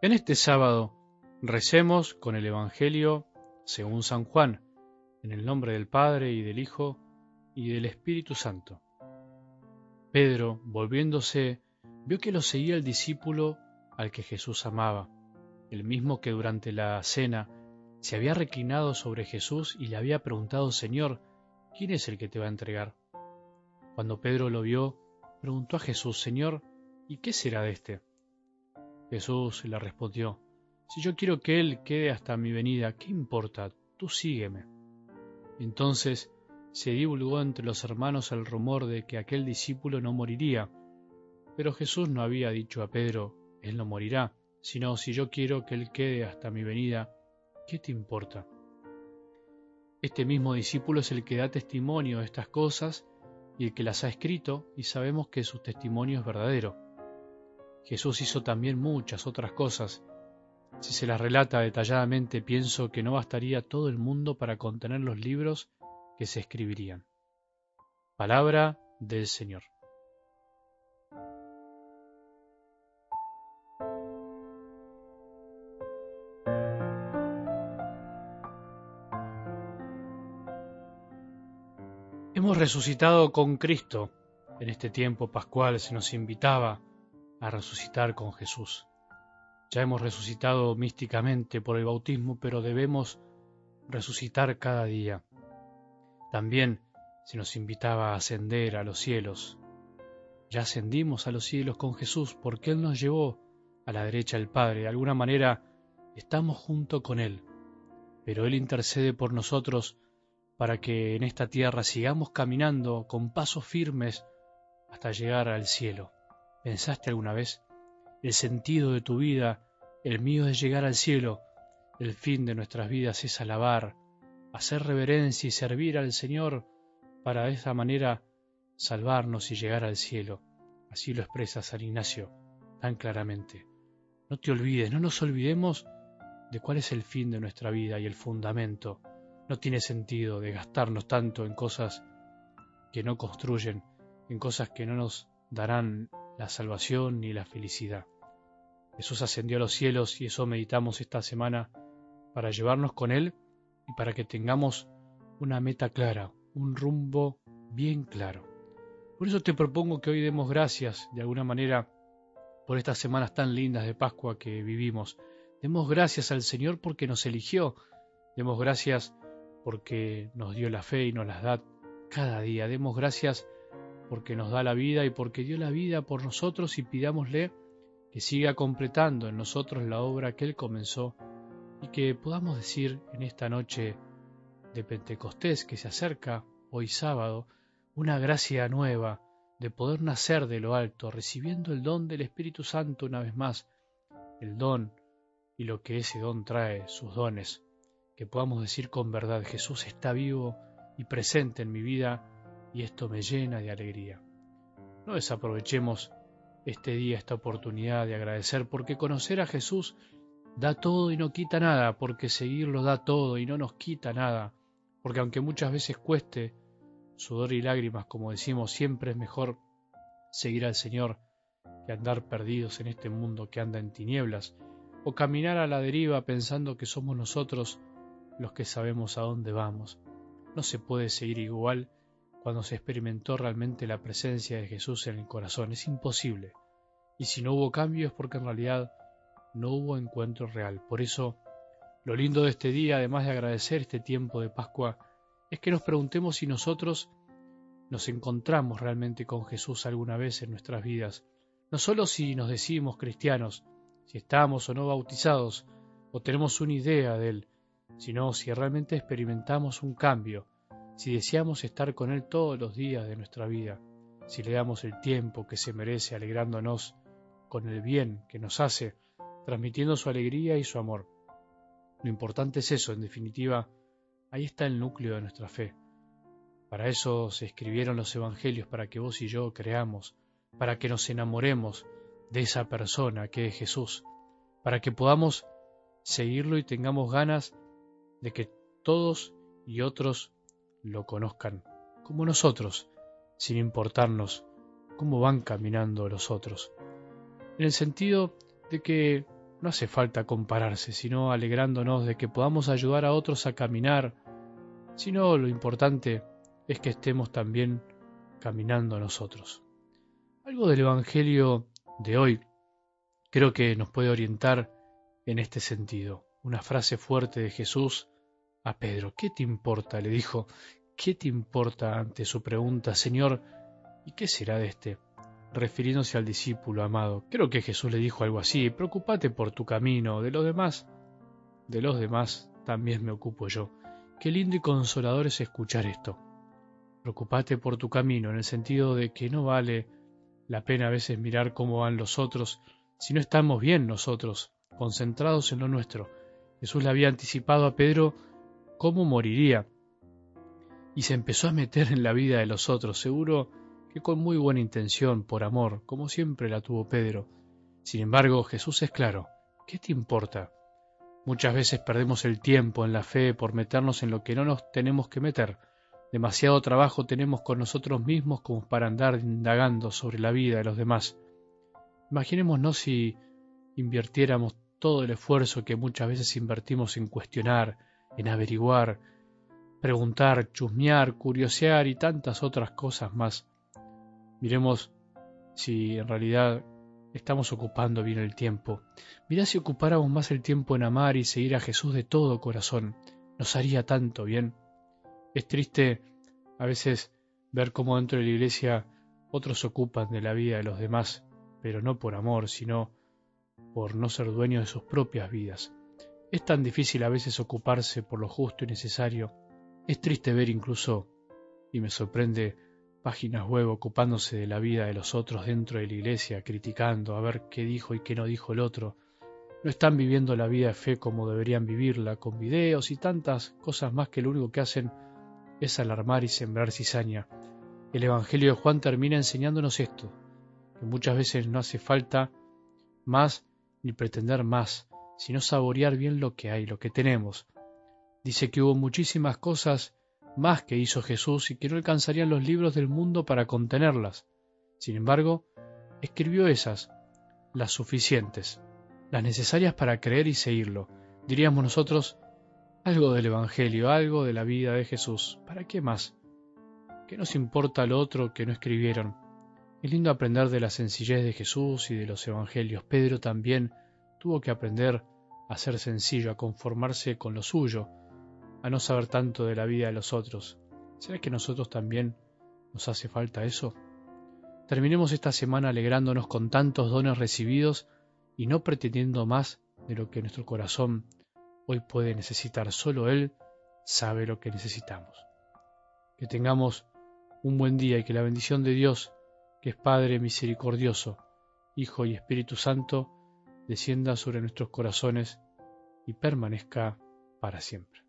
En este sábado recemos con el Evangelio según San Juan, en el nombre del Padre y del Hijo y del Espíritu Santo. Pedro, volviéndose, vio que lo seguía el discípulo al que Jesús amaba, el mismo que durante la cena se había reclinado sobre Jesús y le había preguntado, Señor, ¿quién es el que te va a entregar? Cuando Pedro lo vio, preguntó a Jesús, Señor, ¿y qué será de éste? Jesús le respondió, Si yo quiero que Él quede hasta mi venida, ¿qué importa? Tú sígueme. Entonces se divulgó entre los hermanos el rumor de que aquel discípulo no moriría, pero Jesús no había dicho a Pedro, Él no morirá, sino si yo quiero que Él quede hasta mi venida, ¿qué te importa? Este mismo discípulo es el que da testimonio de estas cosas y el que las ha escrito, y sabemos que su testimonio es verdadero. Jesús hizo también muchas otras cosas. Si se las relata detalladamente, pienso que no bastaría todo el mundo para contener los libros que se escribirían. Palabra del Señor. Hemos resucitado con Cristo. En este tiempo pascual se nos invitaba a resucitar con Jesús. Ya hemos resucitado místicamente por el bautismo, pero debemos resucitar cada día. También se nos invitaba a ascender a los cielos. Ya ascendimos a los cielos con Jesús porque Él nos llevó a la derecha del Padre. De alguna manera estamos junto con Él, pero Él intercede por nosotros para que en esta tierra sigamos caminando con pasos firmes hasta llegar al cielo. ¿Pensaste alguna vez? El sentido de tu vida, el mío es llegar al cielo. El fin de nuestras vidas es alabar, hacer reverencia y servir al Señor para de esa manera salvarnos y llegar al cielo. Así lo expresa San Ignacio tan claramente. No te olvides, no nos olvidemos de cuál es el fin de nuestra vida y el fundamento. No tiene sentido de gastarnos tanto en cosas que no construyen, en cosas que no nos darán la salvación ni la felicidad. Jesús ascendió a los cielos y eso meditamos esta semana para llevarnos con Él y para que tengamos una meta clara, un rumbo bien claro. Por eso te propongo que hoy demos gracias de alguna manera por estas semanas tan lindas de Pascua que vivimos. Demos gracias al Señor porque nos eligió. Demos gracias porque nos dio la fe y nos las da cada día. Demos gracias porque nos da la vida y porque dio la vida por nosotros y pidámosle que siga completando en nosotros la obra que Él comenzó y que podamos decir en esta noche de Pentecostés que se acerca, hoy sábado, una gracia nueva de poder nacer de lo alto, recibiendo el don del Espíritu Santo una vez más, el don y lo que ese don trae, sus dones, que podamos decir con verdad, Jesús está vivo y presente en mi vida y esto me llena de alegría. No desaprovechemos este día, esta oportunidad de agradecer, porque conocer a Jesús da todo y no quita nada, porque seguirlo da todo y no nos quita nada, porque aunque muchas veces cueste sudor y lágrimas, como decimos, siempre es mejor seguir al Señor que andar perdidos en este mundo que anda en tinieblas, o caminar a la deriva pensando que somos nosotros los que sabemos a dónde vamos. No se puede seguir igual cuando se experimentó realmente la presencia de Jesús en el corazón. Es imposible. Y si no hubo cambio es porque en realidad no hubo encuentro real. Por eso, lo lindo de este día, además de agradecer este tiempo de Pascua, es que nos preguntemos si nosotros nos encontramos realmente con Jesús alguna vez en nuestras vidas. No solo si nos decimos cristianos, si estamos o no bautizados, o tenemos una idea de Él, sino si realmente experimentamos un cambio, si deseamos estar con Él todos los días de nuestra vida, si le damos el tiempo que se merece alegrándonos con el bien que nos hace, transmitiendo su alegría y su amor. Lo importante es eso, en definitiva, ahí está el núcleo de nuestra fe. Para eso se escribieron los Evangelios, para que vos y yo creamos, para que nos enamoremos de esa persona que es Jesús, para que podamos seguirlo y tengamos ganas de que todos y otros lo conozcan como nosotros, sin importarnos cómo van caminando los otros. En el sentido de que no hace falta compararse, sino alegrándonos de que podamos ayudar a otros a caminar, sino lo importante es que estemos también caminando nosotros. Algo del Evangelio de hoy creo que nos puede orientar en este sentido. Una frase fuerte de Jesús a Pedro. ¿Qué te importa? le dijo. ¿Qué te importa ante su pregunta, Señor? ¿Y qué será de este? refiriéndose al discípulo amado. Creo que Jesús le dijo algo así, preocúpate por tu camino, de los demás, de los demás también me ocupo yo. Qué lindo y consolador es escuchar esto. Preocúpate por tu camino, en el sentido de que no vale la pena a veces mirar cómo van los otros, si no estamos bien nosotros, concentrados en lo nuestro. Jesús le había anticipado a Pedro cómo moriría, y se empezó a meter en la vida de los otros, seguro que con muy buena intención, por amor, como siempre la tuvo Pedro. Sin embargo, Jesús es claro, ¿qué te importa? Muchas veces perdemos el tiempo en la fe por meternos en lo que no nos tenemos que meter. Demasiado trabajo tenemos con nosotros mismos como para andar indagando sobre la vida de los demás. Imaginémonos si invirtiéramos todo el esfuerzo que muchas veces invertimos en cuestionar, en averiguar, preguntar, chusmear, curiosear y tantas otras cosas más Miremos si en realidad estamos ocupando bien el tiempo. Mirá si ocupáramos más el tiempo en amar y seguir a Jesús de todo corazón. Nos haría tanto bien. Es triste a veces ver cómo dentro de la iglesia otros ocupan de la vida de los demás, pero no por amor, sino por no ser dueños de sus propias vidas. Es tan difícil a veces ocuparse por lo justo y necesario. Es triste ver incluso, y me sorprende páginas web ocupándose de la vida de los otros dentro de la iglesia, criticando a ver qué dijo y qué no dijo el otro. No están viviendo la vida de fe como deberían vivirla, con videos y tantas cosas más que lo único que hacen es alarmar y sembrar cizaña. El Evangelio de Juan termina enseñándonos esto, que muchas veces no hace falta más ni pretender más, sino saborear bien lo que hay, lo que tenemos. Dice que hubo muchísimas cosas más que hizo Jesús y que no alcanzarían los libros del mundo para contenerlas. Sin embargo, escribió esas, las suficientes, las necesarias para creer y seguirlo. Diríamos nosotros, algo del Evangelio, algo de la vida de Jesús. ¿Para qué más? ¿Qué nos importa lo otro que no escribieron? Es lindo aprender de la sencillez de Jesús y de los Evangelios. Pedro también tuvo que aprender a ser sencillo, a conformarse con lo suyo, a no saber tanto de la vida de los otros. ¿Será que a nosotros también nos hace falta eso? Terminemos esta semana alegrándonos con tantos dones recibidos y no pretendiendo más de lo que nuestro corazón hoy puede necesitar. Solo Él sabe lo que necesitamos. Que tengamos un buen día y que la bendición de Dios, que es Padre misericordioso, Hijo y Espíritu Santo, descienda sobre nuestros corazones y permanezca para siempre.